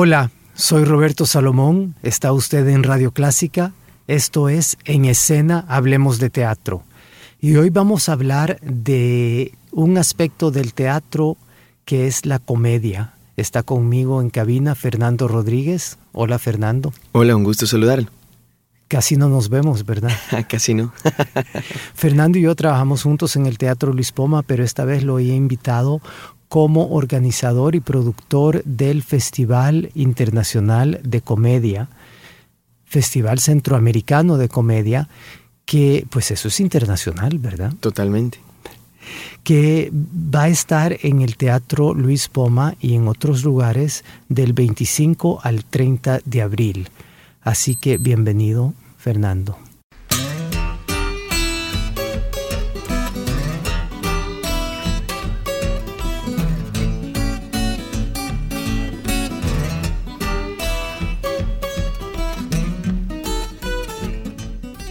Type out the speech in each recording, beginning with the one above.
Hola, soy Roberto Salomón, está usted en Radio Clásica, esto es En Escena Hablemos de Teatro. Y hoy vamos a hablar de un aspecto del teatro que es la comedia. Está conmigo en cabina Fernando Rodríguez. Hola Fernando. Hola, un gusto saludarlo. Casi no nos vemos, ¿verdad? Casi no. Fernando y yo trabajamos juntos en el Teatro Luis Poma, pero esta vez lo he invitado como organizador y productor del Festival Internacional de Comedia, Festival Centroamericano de Comedia, que pues eso es internacional, ¿verdad? Totalmente. Que va a estar en el Teatro Luis Poma y en otros lugares del 25 al 30 de abril. Así que bienvenido, Fernando.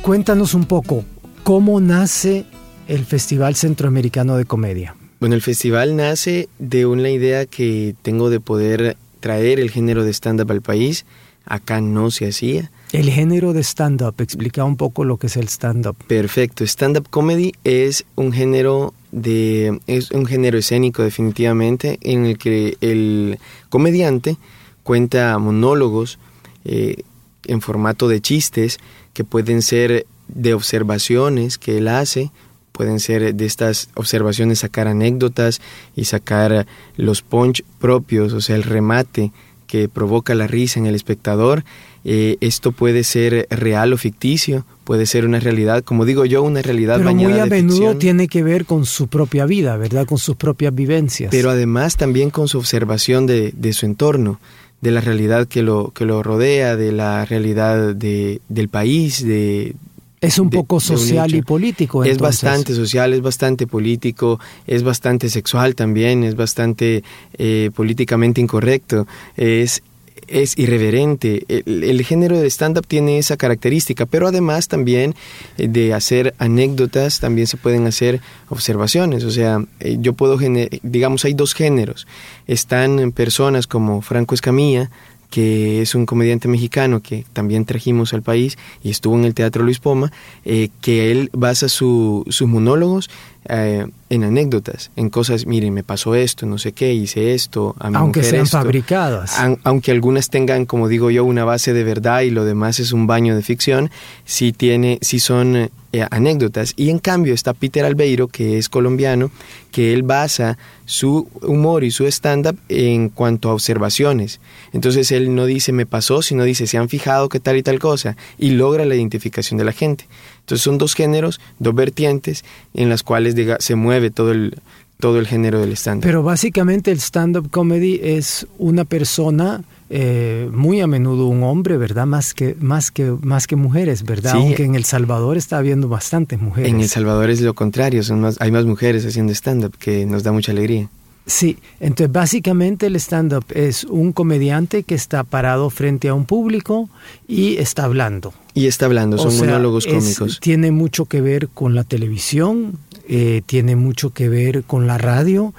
Cuéntanos un poco, ¿cómo nace el Festival Centroamericano de Comedia? Bueno, el festival nace de una idea que tengo de poder traer el género de stand-up al país. Acá no se hacía. El género de stand-up, explica un poco lo que es el stand-up. Perfecto, stand-up comedy es un género de es un género escénico definitivamente en el que el comediante cuenta monólogos eh, en formato de chistes que pueden ser de observaciones que él hace, pueden ser de estas observaciones sacar anécdotas y sacar los punch propios, o sea, el remate que provoca la risa en el espectador. Eh, esto puede ser real o ficticio, puede ser una realidad, como digo yo, una realidad Pero muy a menudo ficción. tiene que ver con su propia vida, ¿verdad? Con sus propias vivencias. Pero además también con su observación de, de su entorno de la realidad que lo, que lo rodea, de la realidad de, del país, de... Es un de- poco un social y político. Es entonces. bastante social, es bastante político, es bastante sexual también, es bastante eh, políticamente incorrecto, es, es irreverente. El, género de stand-up tiene esa característica, pero además también eh, de hacer anécdotas, también se pueden hacer observaciones. O sea, eh, yo puedo, digamos, hay dos géneros. Están personas como Franco Escamilla, que es un comediante mexicano que también trajimos al país y estuvo en el Teatro Luis Poma, eh, que él basa su- sus monólogos eh, en anécdotas, en cosas, miren, me pasó esto, no sé qué, hice esto, a mi Aunque mujer sean esto". fabricadas. An- aunque algunas tengan, como digo yo, una base de verdad y lo demás es un baño de ficción, sí tiene, sí son eh, anécdotas. Y en cambio está Peter Albeiro, que es colombiano, que él basa su humor y su stand-up en cuanto a observaciones. Entonces él no dice me pasó, sino dice se han fijado que tal y tal cosa y logra la identificación de la gente. Entonces son dos géneros, dos vertientes en las cuales se mueve todo el, todo el género del stand-up. Pero básicamente el stand-up comedy es una persona, eh, muy a menudo un hombre, ¿verdad? Más que, más que, más que mujeres, ¿verdad? Sí. Aunque en El Salvador está habiendo bastantes mujeres. En El Salvador es lo contrario, son más, hay más mujeres haciendo stand-up que nos da mucha alegría. Sí, entonces básicamente el stand-up es un comediante que está parado frente a un público y está hablando. Y está hablando, son O sea, monólogos es- cómicos. Tiene mucho que ver con la televisión, eh, tiene mucho que ver con la radio,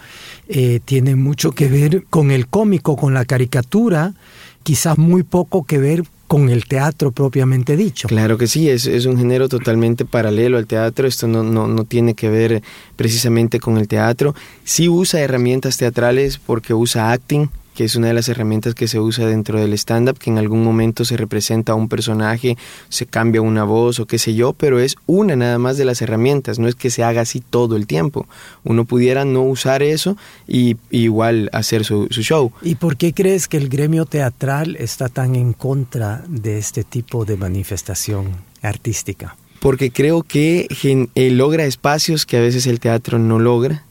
eh, tiene mucho que ver con el cómico, con la caricatura, quizás muy poco que ver con el teatro propiamente dicho. Claro que sí, es, es un género totalmente paralelo al teatro, esto no, no, no tiene que ver precisamente con el teatro. Sí usa herramientas teatrales porque usa acting, que es una de las herramientas que se usa dentro del stand-up, que en algún momento se representa a un personaje, se cambia una voz o qué sé yo, pero es una nada más de las herramientas, no es que se haga así todo el tiempo. Uno pudiera no usar eso y, igual hacer su, su show. ¿Y por qué crees que el gremio teatral está tan en contra de este tipo de manifestación artística? Porque creo que eh, logra espacios que a veces el teatro no logra,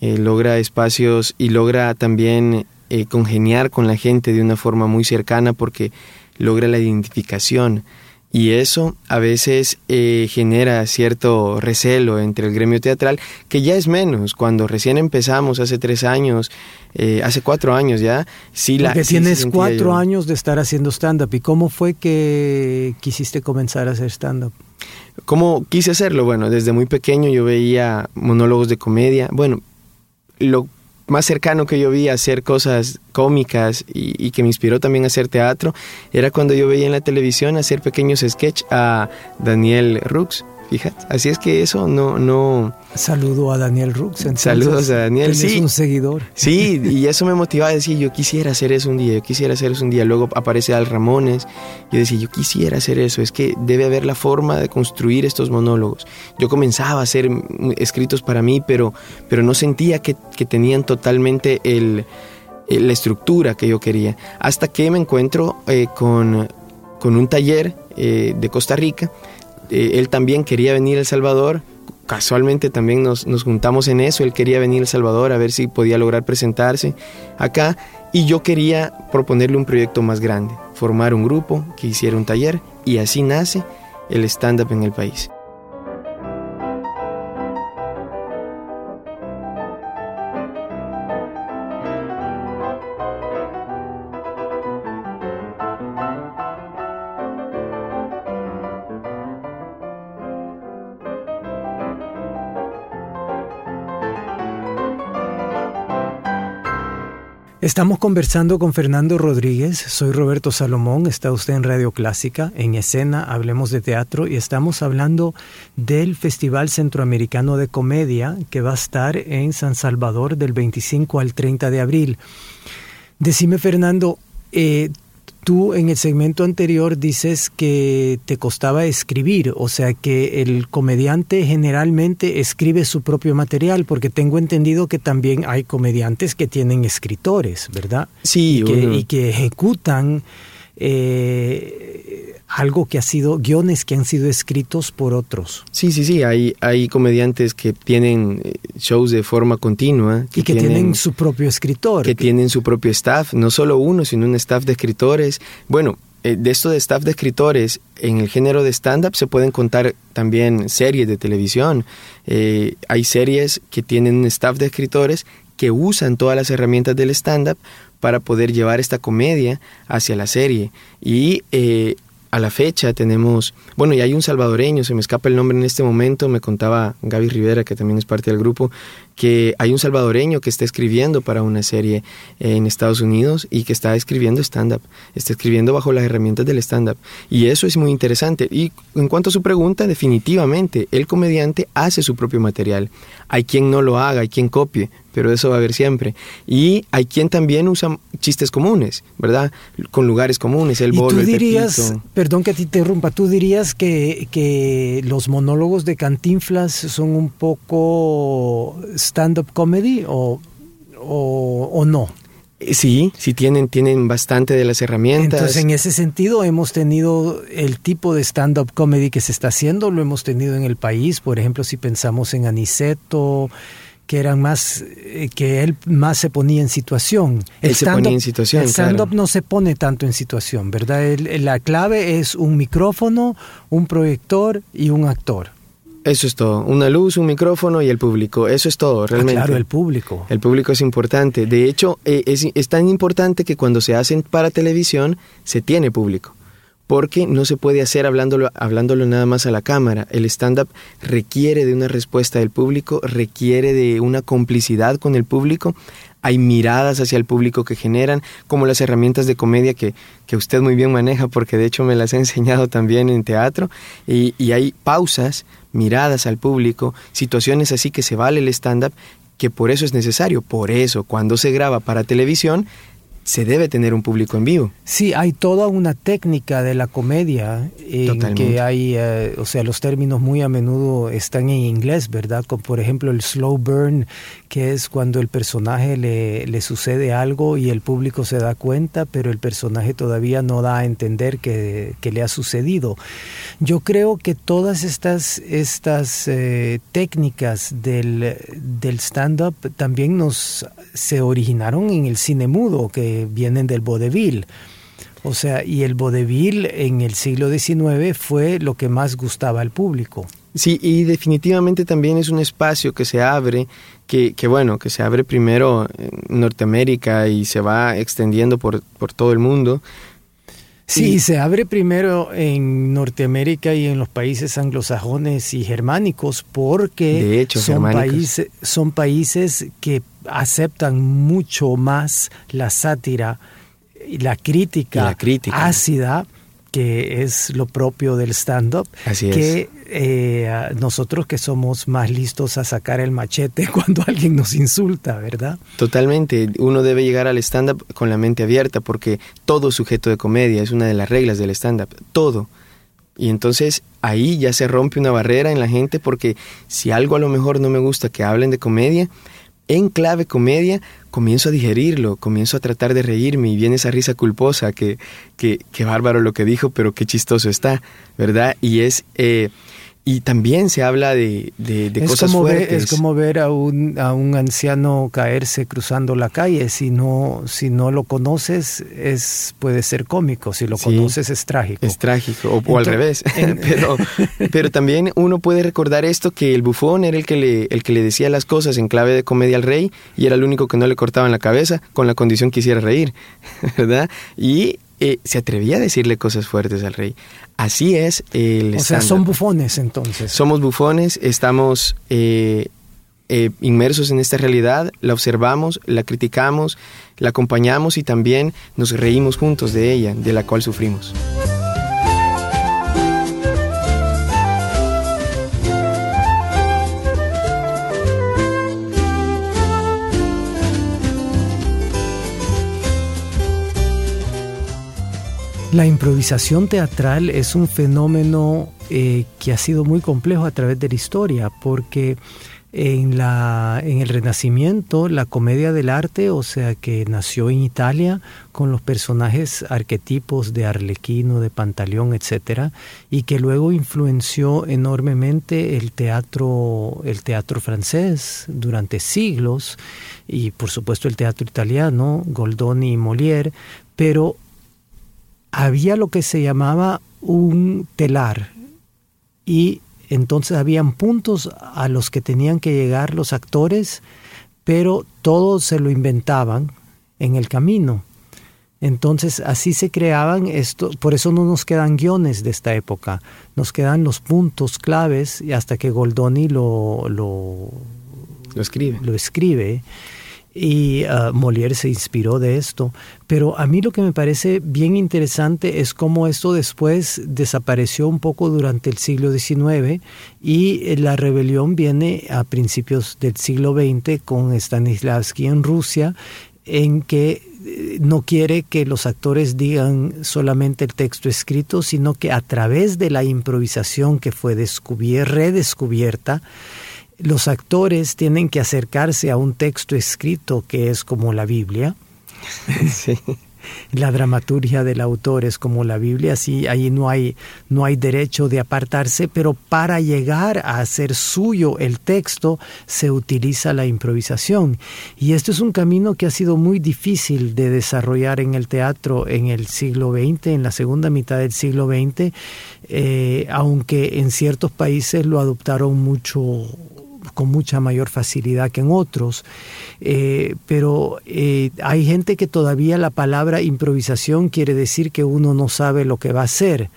eh, logra espacios y logra también eh, congeniar con la gente de una forma muy cercana porque logra la identificación. Y eso a veces eh, genera cierto recelo entre el gremio teatral, que ya es menos. Cuando recién empezamos, hace tres años, eh, hace cuatro años ya, sí la... tienes cuatro años de estar haciendo stand-up. ¿Y cómo fue que quisiste comenzar a hacer stand-up? ¿Cómo quise hacerlo? Bueno, desde muy pequeño yo veía monólogos de comedia. Bueno, lo más cercano que yo vi a hacer cosas cómicas y, que me inspiró también a hacer teatro era cuando yo veía en la televisión hacer pequeños sketches a Daniel Rux. Fíjate, así es que eso no, no. Saludo a Daniel Rux. Saludos a Daniel. Sí, es un seguidor. Sí, y eso me motivaba a decir, yo quisiera hacer eso un día, yo quisiera hacer eso un día. Luego aparece Al Ramones. Yo decía, yo quisiera hacer eso. Es que debe haber la forma de construir estos monólogos. Yo comenzaba a hacer escritos para mí, pero, pero no sentía que, que tenían totalmente el, la estructura que yo quería. Hasta que me encuentro eh, con, con un taller eh, de Costa Rica eh, él también quería venir a El Salvador, casualmente también nos, nos, juntamos en eso, él quería venir a El Salvador a ver si podía lograr presentarse acá. Y yo quería proponerle un proyecto más grande, formar un grupo que hiciera un taller. Y así nace el stand-up en el país. Estamos conversando con Fernando Rodríguez, soy Roberto Salomón, está usted en Radio Clásica, en escena, hablemos de teatro y estamos hablando del Festival Centroamericano de Comedia que va a estar en San Salvador del 25 al 30 de abril. Decime Fernando, eh, Tú en el segmento anterior dices que te costaba escribir, o sea que el comediante generalmente escribe su propio material, porque tengo entendido que también hay comediantes que tienen escritores, ¿verdad? Sí. Y que, y que ejecutan eh, algo que ha sido, guiones que han sido escritos por otros. Sí, sí, sí, hay, hay comediantes que tienen eh, shows de forma continua. y que tienen, su propio escritor. Que, tienen su propio staff, no solo uno, sino un staff de escritores. Bueno, eh, de esto de staff de escritores, en el género de stand-up se pueden contar también series de televisión. hay series que tienen un staff de escritores que usan todas las herramientas del stand-up para poder llevar esta comedia hacia la serie. Y eh, a la fecha tenemos, bueno, y hay un salvadoreño, se me escapa el nombre en este momento, me contaba Gaby Rivera, que también es parte del grupo, que hay un salvadoreño que está escribiendo para una serie en Estados Unidos y que está escribiendo stand-up, está escribiendo bajo las herramientas del stand-up. Y eso es muy interesante. Y en cuanto a su pregunta, definitivamente, el comediante hace su propio material. Hay quien no lo haga, hay quien copie, pero eso va a haber siempre. Y hay quien también usa chistes comunes, ¿verdad? Con lugares comunes, el bolo, tú dirías, Perdón que te interrumpa, ¿tú dirías que, que los monólogos de Cantinflas son un poco stand-up comedy o, o, no? Eh, sí, sí tienen, tienen bastante de las herramientas. Entonces, en ese sentido, hemos tenido el tipo de stand-up comedy que se está haciendo, lo hemos tenido en el país. Por ejemplo, si pensamos en Aniceto, que eran más, eh, que él más se ponía en situación. El se ponía en situación. El stand-up no se pone tanto en situación, ¿verdad? la clave es un micrófono, un proyector y un actor. Eso es todo. Una luz, un micrófono y el público. Eso es todo, ah, realmente. claro, el público. El público es importante. De hecho, eh, es, es tan importante que cuando se hacen para televisión, se tiene público porque no se puede hacer hablándolo, hablándolo nada más a la cámara. El stand-up requiere de una respuesta del público, requiere de una complicidad con el público. Hay miradas hacia el público que generan, como las herramientas de comedia que, que usted muy bien maneja, porque de hecho me las he enseñado también en teatro. Y, y hay pausas, miradas al público, situaciones así que se vale el stand-up, que por eso es necesario. Por eso, cuando se graba para televisión, se debe tener un público en vivo. Sí, hay toda una técnica de la comedia en que hay, eh, o sea, los términos muy a menudo están en inglés, ¿verdad? Como por ejemplo el slow burn, que es cuando el personaje le, le sucede algo y el público se da cuenta, pero el personaje todavía no da a entender que, que le ha sucedido. Yo creo que todas estas, estas eh, técnicas del, del stand-up también nos se originaron en el cine mudo, que vienen del vodevil. O sea, y el vodevil en el siglo XIX fue lo que más gustaba al público. Sí, y definitivamente también es un espacio que se abre, que, que bueno, que se abre primero en Norteamérica y se va extendiendo por, por todo el mundo. Sí, se abre primero en Norteamérica y en los países anglosajones y germánicos porque de hecho, son, países, son países que aceptan mucho más la sátira y la crítica, la crítica. ácida que es lo propio del stand-up, que eh, nosotros que somos más listos a sacar el machete cuando alguien nos insulta, ¿verdad? Totalmente, uno debe llegar al stand-up con la mente abierta porque todo sujeto de comedia es una de las reglas del stand-up, todo. Y entonces ahí ya se rompe una barrera en la gente porque si algo a lo mejor no me gusta que hablen de comedia, en clave comedia, comienzo a digerirlo, comienzo a tratar de reírme y viene esa risa culposa que, que, que bárbaro lo que dijo, pero qué chistoso está, ¿verdad? Y es... Eh, y también se habla de, de, cosas fuertes. es como ver a un, a un anciano caerse cruzando la calle. Si no, si no lo conoces, es, puede ser cómico. Si lo conoces, es trágico. Es trágico, o, al revés. pero, pero también uno puede recordar esto, que el bufón era el que, le, el que le decía las cosas en clave de comedia al rey y era el único que no le cortaban la cabeza con la condición que hiciera reír, ¿verdad? Y eh, se atrevía a decirle cosas fuertes al rey. Así es el O sea, son bufones entonces. Somos bufones, estamos eh, eh, inmersos en esta realidad, la observamos, la criticamos, la acompañamos y también nos reímos juntos de ella, de la cual sufrimos. La improvisación teatral es un fenómeno eh, que ha sido muy complejo a través de la historia, porque en, la, en el Renacimiento, la comedia del arte, o sea, que nació en Italia con los personajes arquetipos de Arlequino, de Pantaleón, etcétera, y que luego influenció enormemente el teatro, el teatro francés durante siglos, y por supuesto el teatro italiano, Goldoni y Molière, pero había lo que se llamaba un telar y entonces habían puntos a los que tenían que llegar los actores, pero todo se lo inventaban en el camino. Entonces así se creaban esto, por eso no nos quedan guiones de esta época, nos quedan los puntos claves y hasta que Goldoni lo, lo, lo escribe. Lo escribe y uh, Molière se inspiró de esto. Pero a mí lo que me parece bien interesante es cómo esto después desapareció un poco durante el siglo XIX y la rebelión viene a principios del siglo XX con Stanislavski en Rusia, en que eh, no quiere que los actores digan solamente el texto escrito, sino que a través de la improvisación que fue redescubierta, los actores tienen que acercarse a un texto escrito que es como la Biblia. La dramaturgia del autor es como la Biblia, así ahí no hay, no hay derecho de apartarse, pero para llegar a hacer suyo el texto se utiliza la improvisación. Y esto es un camino que ha sido muy difícil de desarrollar en el teatro en el siglo XX, en la segunda mitad del siglo XX, eh, aunque en ciertos países lo adoptaron mucho con mucha mayor facilidad que en otros, eh, pero eh, hay gente que todavía la palabra improvisación quiere decir que uno no sabe lo que va a hacer.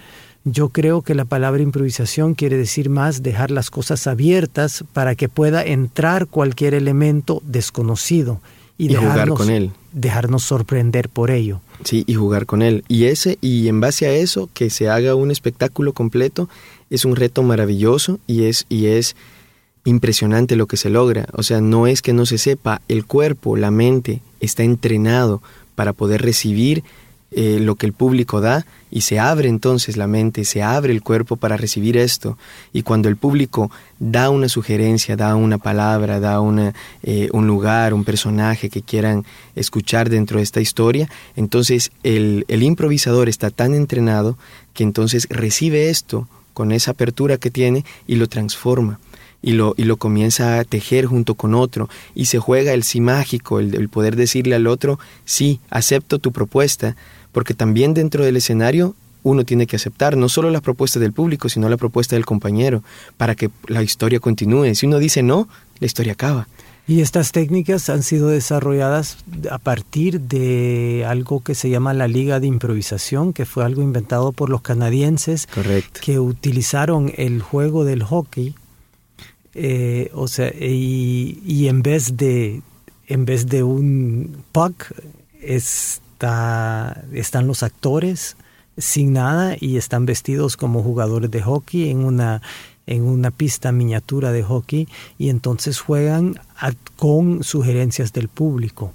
Yo creo que la palabra improvisación quiere decir más dejar las cosas abiertas para que pueda entrar cualquier elemento desconocido y, jugar con él. Dejarnos sorprender por ello. Sí, y jugar con él. Y ese y en base a eso que se haga un espectáculo completo es un reto maravilloso y es y es impresionante lo que se logra. O sea, no es que no se sepa, el cuerpo, la mente está entrenado para poder recibir eh, lo que el público da y se abre entonces la mente, se abre el cuerpo para recibir esto. Y cuando el público da una sugerencia, da una palabra, da una, eh, un lugar, un personaje que quieran escuchar dentro de esta historia, entonces el, el improvisador está tan entrenado que entonces recibe esto con esa apertura que tiene y lo transforma y lo, y lo comienza a tejer junto con otro y se juega el sí mágico, el, el, poder decirle al otro, sí, acepto tu propuesta, porque también dentro del escenario uno tiene que aceptar no solo la propuesta del público, sino la propuesta del compañero, para que la historia continúe. Si uno dice no, la historia acaba. Y estas técnicas han sido desarrolladas a partir de algo que se llama la Liga de Improvisación, que fue algo inventado por los canadienses, Correcto. que utilizaron el juego del hockey, eh, o sea, y, y, en vez de en vez de un puck es están los actores sin nada y están vestidos como jugadores de hockey en una en una pista miniatura de hockey y entonces juegan con sugerencias del público.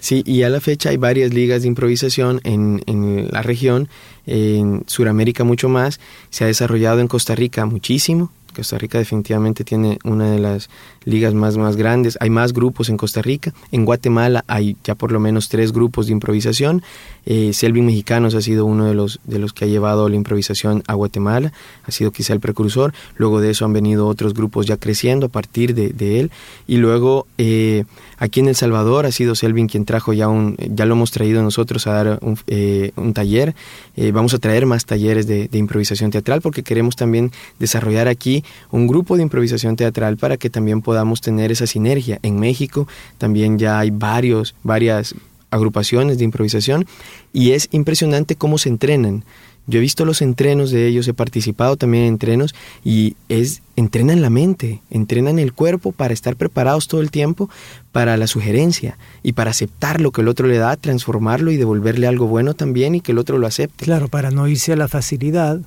Sí, y a la fecha hay varias ligas de improvisación en, en la región, en Sudamérica mucho más, se ha desarrollado en Costa Rica muchísimo, Costa Rica definitivamente tiene una de las ligas más, más grandes. Hay más grupos en Costa Rica. En Guatemala hay ya por lo menos tres grupos de improvisación. Eh, Selvin Mexicanos ha sido uno de los, de los que ha llevado la improvisación a Guatemala. Ha sido quizá el precursor. Luego de eso han venido otros grupos ya creciendo a partir de, él. Y luego eh, aquí en El Salvador ha sido Selvin quien trajo ya un, ya lo hemos traído nosotros a dar un, eh, un taller. Eh, vamos a traer más talleres de improvisación teatral porque queremos también desarrollar aquí un grupo de improvisación teatral para que también podamos tener esa sinergia. En México también ya hay varios, varias agrupaciones de improvisación y es impresionante cómo se entrenan. Yo he visto los entrenos de ellos, he participado también en entrenos y es entrenan la mente, entrenan el cuerpo para estar preparados todo el tiempo para la sugerencia y para aceptar lo que el otro le da, transformarlo y devolverle algo bueno también y que el otro lo acepte. Claro, para no irse a la facilidad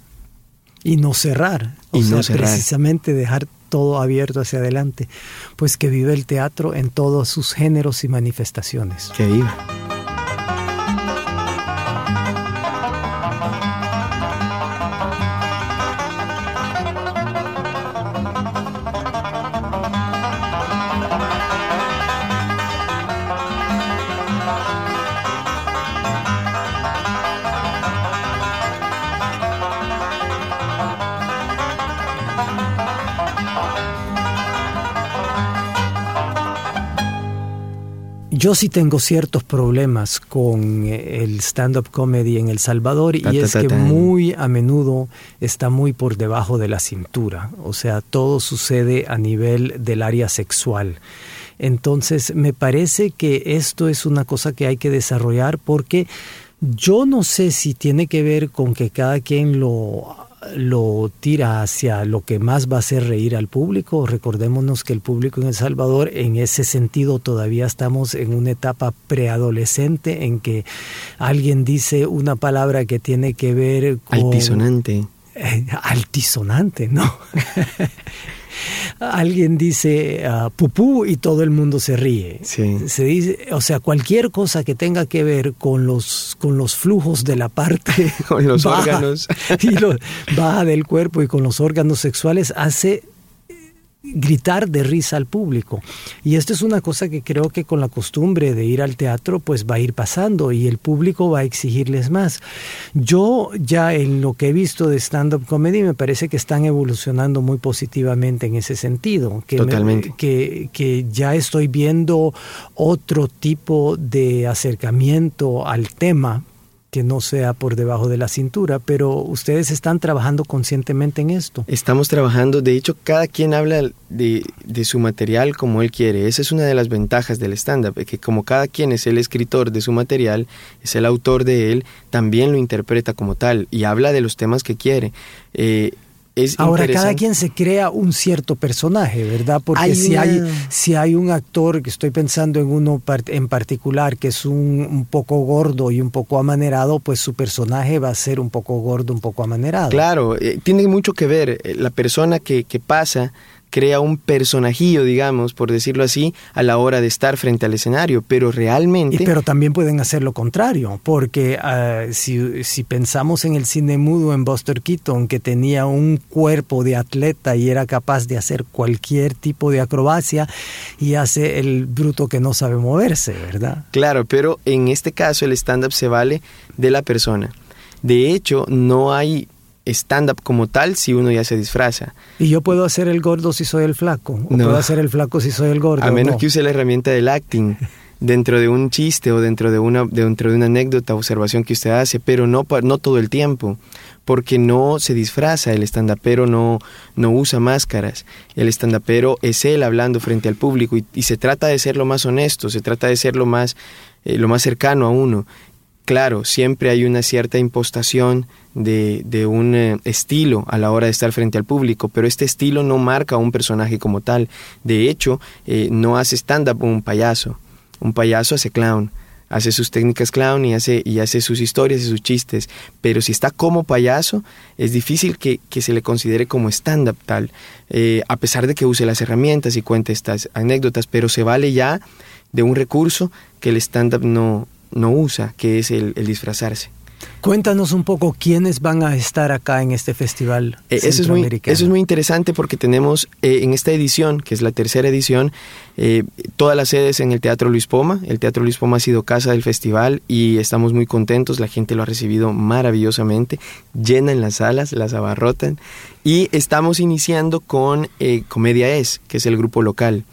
y no cerrar, o y sea, no cerrar. precisamente dejar todo abierto hacia adelante, pues que vive el teatro en todos sus géneros y manifestaciones. Que viva. Yo sí tengo ciertos problemas con el stand-up comedy en El Salvador y Ta, es ta, que muy a menudo está muy por debajo de la cintura. O sea, todo sucede a nivel del área sexual. Entonces, me parece que esto es una cosa que hay que desarrollar porque yo no sé si tiene que ver con que cada quien lo lo tira hacia lo que más va a hacer reír al público. Recordémonos que el público en El Salvador, en ese sentido, todavía estamos en una etapa preadolescente en que alguien dice una palabra que tiene que ver con... Altisonante. Eh, altisonante, ¿no? alguien dice uh, pupú y todo el mundo se ríe. Sí. Se dice, o sea, cualquier cosa que tenga que ver con los con los flujos de la parte Con los baja órganos. y lo, baja del cuerpo y con los órganos sexuales hace gritar de risa al público. Y esto es una cosa que creo que con la costumbre de ir al teatro pues va a ir pasando y el público va a exigirles más. Yo ya en lo que he visto de stand-up comedy me parece que están evolucionando muy positivamente en ese sentido. Que me- Totalmente. que, que ya estoy viendo otro tipo de acercamiento al tema que no sea por debajo de la cintura, pero ustedes están trabajando conscientemente en esto. Estamos trabajando, de hecho, cada quien habla de, su material como él quiere. Esa es una de las ventajas del stand-up, que como cada quien es el escritor de su material, es el autor de él, también lo interpreta como tal y habla de los temas que quiere. Eh, es Ahora cada quien se crea un cierto personaje, ¿verdad? Porque Hay si una- hay si hay un actor que estoy pensando en uno en particular que es un, un poco gordo y un poco amanerado, pues su personaje va a ser un poco gordo, un poco amanerado. Claro, eh, tiene mucho que ver. eh, La persona que, que pasa crea un personajillo, digamos, por decirlo así, a la hora de estar frente al escenario, pero realmente... pero también pueden hacer lo contrario, porque ah, si, si, pensamos en el cine mudo en Buster Keaton, que tenía un cuerpo de atleta y era capaz de hacer cualquier tipo de acrobacia, y hace el bruto que no sabe moverse, ¿verdad? Claro, pero en este caso el stand-up se vale de la persona. De hecho, no hay stand-up como tal si uno ya se disfraza. ¿Y yo puedo hacer el gordo si soy el flaco? ¿O puedo hacer el flaco si soy el gordo? A menos que use la herramienta del acting dentro de un chiste o dentro de una, dentro de una anécdota, observación que usted hace, pero no, no todo el tiempo, porque no se disfraza, el stand-upero no, no usa máscaras, el stand-upero es él hablando frente al público y, se trata de ser lo más honesto, se trata de ser lo más, eh, lo más cercano a uno Claro, siempre hay una cierta impostación de, un eh, estilo a la hora de estar frente al público, pero este estilo no marca a un personaje como tal. De hecho, eh, no hace stand-up un payaso. Un payaso hace clown, hace sus técnicas clown y hace, y hace sus historias y sus chistes. Pero si está como payaso, es difícil que, se le considere como stand-up tal, eh, a pesar de que use las herramientas y cuente estas anécdotas, pero se vale ya de un recurso que el stand-up no, no usa, que es el, disfrazarse. Cuéntanos un poco quiénes van a estar acá en este festival. Eh, eso, es muy, eso es muy interesante porque tenemos eh, en esta edición, que es la tercera edición, eh, todas las sedes en el Teatro Luis Poma. El Teatro Luis Poma ha sido casa del festival y estamos muy contentos. La gente lo ha recibido maravillosamente, llenan las salas, las abarrotan. Y estamos iniciando con Comedia Es, que es el grupo local.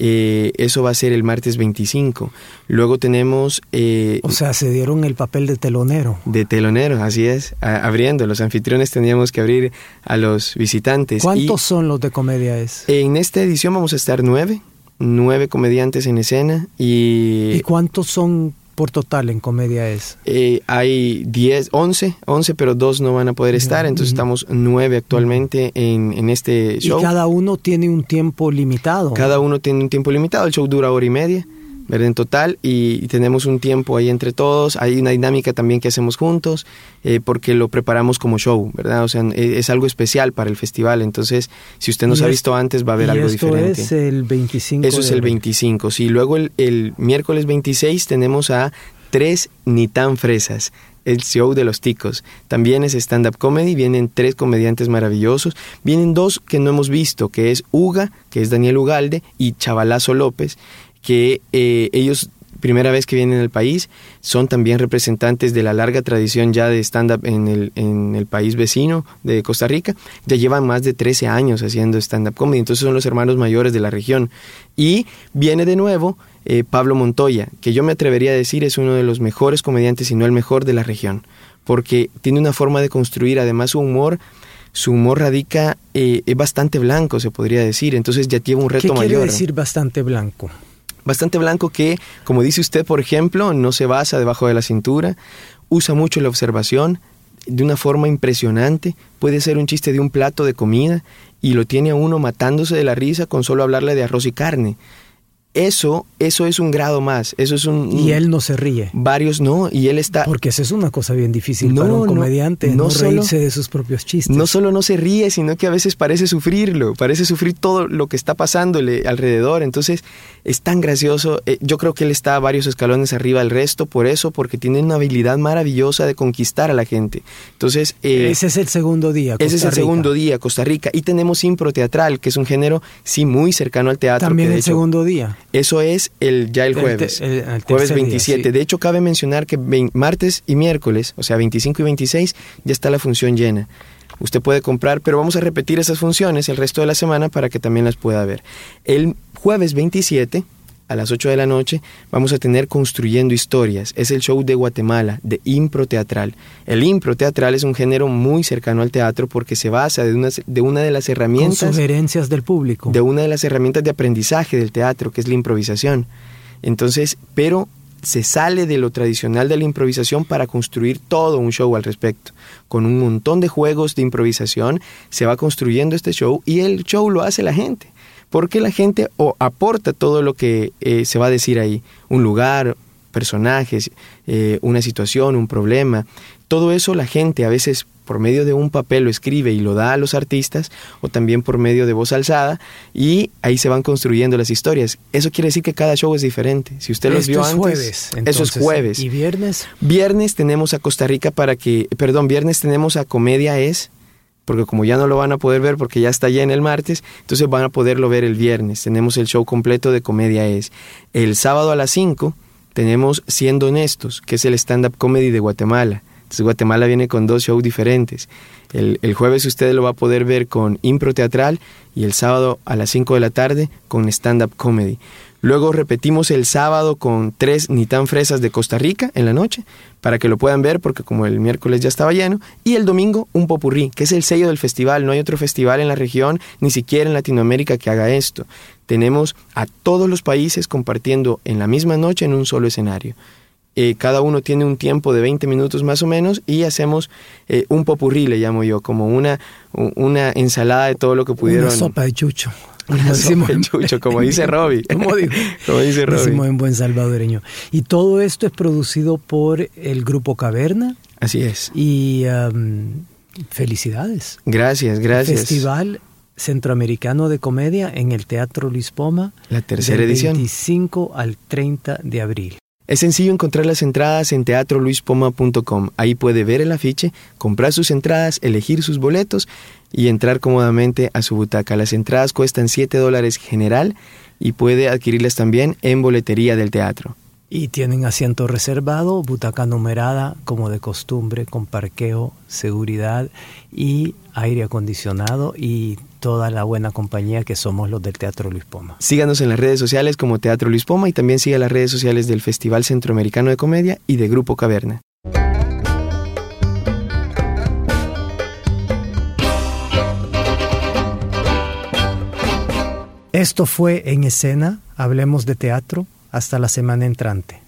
Eh, eso va a ser el martes 25. Luego tenemos... Eh, o sea, se dieron el papel de telonero. De telonero, así es, abriendo. Los anfitriones teníamos que abrir a los visitantes. ¿Cuántos son los de comedia es? En esta edición vamos a estar nueve, nueve comediantes en escena y... ¿Y cuántos son por total en comedia es? Eh, hay 10, 11, 11, pero dos no van a poder estar, entonces estamos nueve actualmente en, en, este show. ¿Y cada uno tiene un tiempo limitado? Cada uno tiene un tiempo limitado, el show dura hora y media. ¿Verdad? En total, y, tenemos un tiempo ahí entre todos, hay una dinámica también que hacemos juntos, eh, porque lo preparamos como show, ¿verdad? O sea, e, es, algo especial para el festival, entonces, si usted nos ha visto antes, va a haber algo esto diferente. es el 25. Eso es el 25, sí. Luego el, el miércoles 26 tenemos a tres ni tan fresas el show de los ticos. También es stand-up comedy, vienen tres comediantes maravillosos, vienen dos que no hemos visto, que es Uga, que es Daniel Ugalde, y Chavalazo López, que eh, ellos primera vez que vienen al país, son también representantes de la larga tradición ya de stand-up en el, en el país vecino de Costa Rica, ya llevan más de 13 años haciendo stand-up comedy, entonces son los hermanos mayores de la región. Y viene de nuevo eh, Pablo Montoya, que yo me atrevería a decir es uno de los mejores comediantes, y no el mejor de la región, porque tiene una forma de construir además su humor su humor radica, eh, es bastante blanco, se podría decir, entonces ya tiene un reto mayor. ¿Qué quiere decir bastante blanco? Bastante blanco que, como dice usted, por ejemplo, no se basa debajo de la cintura, usa mucho la observación de una forma impresionante, puede ser un chiste de un plato de comida y lo tiene a uno matándose de la risa con solo hablarle de arroz y carne eso, eso es un grado más, eso es un... Y él no se ríe. Varios no, y él está... Porque eso es una cosa bien difícil para un comediante, no, reírse de sus propios chistes. No solo no se ríe, sino que a veces parece sufrirlo, parece sufrir todo lo que está pasándole alrededor, entonces es tan gracioso, eh, yo creo que él está varios escalones arriba del resto por eso, porque tiene una habilidad maravillosa de conquistar a la gente. Entonces... Eh, ese es el segundo día. ese es el segundo día, Costa Rica, y tenemos impro teatral, que es un género, sí, muy cercano al teatro. También el segundo día. Eso es el, ya el jueves. jueves 27. De hecho, cabe mencionar que martes y miércoles, o sea, 25 y 26, ya está la función llena. Usted puede comprar, pero vamos a repetir esas funciones el resto de la semana para que también las pueda ver. El jueves 27 a las 8 de la noche vamos a tener Construyendo Historias. Es el show de Guatemala, de impro teatral. El impro teatral es un género muy cercano al teatro porque se basa de una de, una de las herramientas... Con sugerencias del público. De una de las herramientas de aprendizaje del teatro, que es la improvisación. Entonces, pero se sale de lo tradicional de la improvisación para construir todo un show al respecto. Con un montón de juegos de improvisación se va construyendo este show y el show lo hace la gente porque la gente o aporta todo lo que eh, se va a decir ahí, un lugar, personajes, eh, una situación, un problema. Todo eso la gente a veces por medio de un papel lo escribe y lo da a los artistas o también por medio de voz alzada y ahí se van construyendo las historias. Eso quiere decir que cada show es diferente. Si usted los vio es antes, jueves, eso es jueves. ¿Y viernes? Viernes tenemos a Costa Rica para que, perdón, viernes tenemos a Comedia Es porque como ya no lo van a poder ver porque ya está en el martes, entonces van a poderlo ver el viernes. Tenemos el show completo de Comedia Es. El sábado a las 5 tenemos Siendo Honestos, que es el stand-up comedy de Guatemala. Entonces Guatemala viene con dos shows diferentes. El, el, jueves usted lo va a poder ver con impro teatral y el sábado a las 5 de la tarde con stand-up comedy. Luego repetimos el sábado con tres ni tan fresas de Costa Rica en la noche, para que lo puedan ver, porque como el miércoles ya estaba lleno. Y el domingo un popurrí, que es el sello del festival. No hay otro festival en la región, ni siquiera en Latinoamérica, que haga esto. Tenemos a todos los países compartiendo en la misma noche en un solo escenario. Eh, cada uno tiene un tiempo de 20 minutos más o menos y hacemos eh, un popurrí, le llamo yo, como una, una ensalada de todo lo que pudieron. Una sopa de chucho. Como decimos, chucho, como dice Robbie. como, digo, como dice Robbie. En buen salvadoreño. Y todo esto es producido por el Grupo Caverna. Así es. Y um, felicidades. Gracias, gracias. Festival Centroamericano de Comedia en el Teatro Luis Poma. La tercera del edición. 25 al 30 de abril. Es sencillo encontrar las entradas en teatroluispoma.com. Ahí puede ver el afiche, comprar sus entradas, elegir sus boletos y entrar cómodamente a su butaca. Las entradas cuestan 7 dólares general y puede adquirirlas también en boletería del teatro. Y tienen asiento reservado, butaca numerada como de costumbre, con parqueo, seguridad y aire acondicionado y toda la buena compañía que somos los del Teatro Luis Poma. Síganos en las redes sociales como Teatro Luis Poma y también siga las redes sociales del Festival Centroamericano de Comedia y de Grupo Caverna. Esto fue En Escena, Hablemos de Teatro, hasta la semana entrante.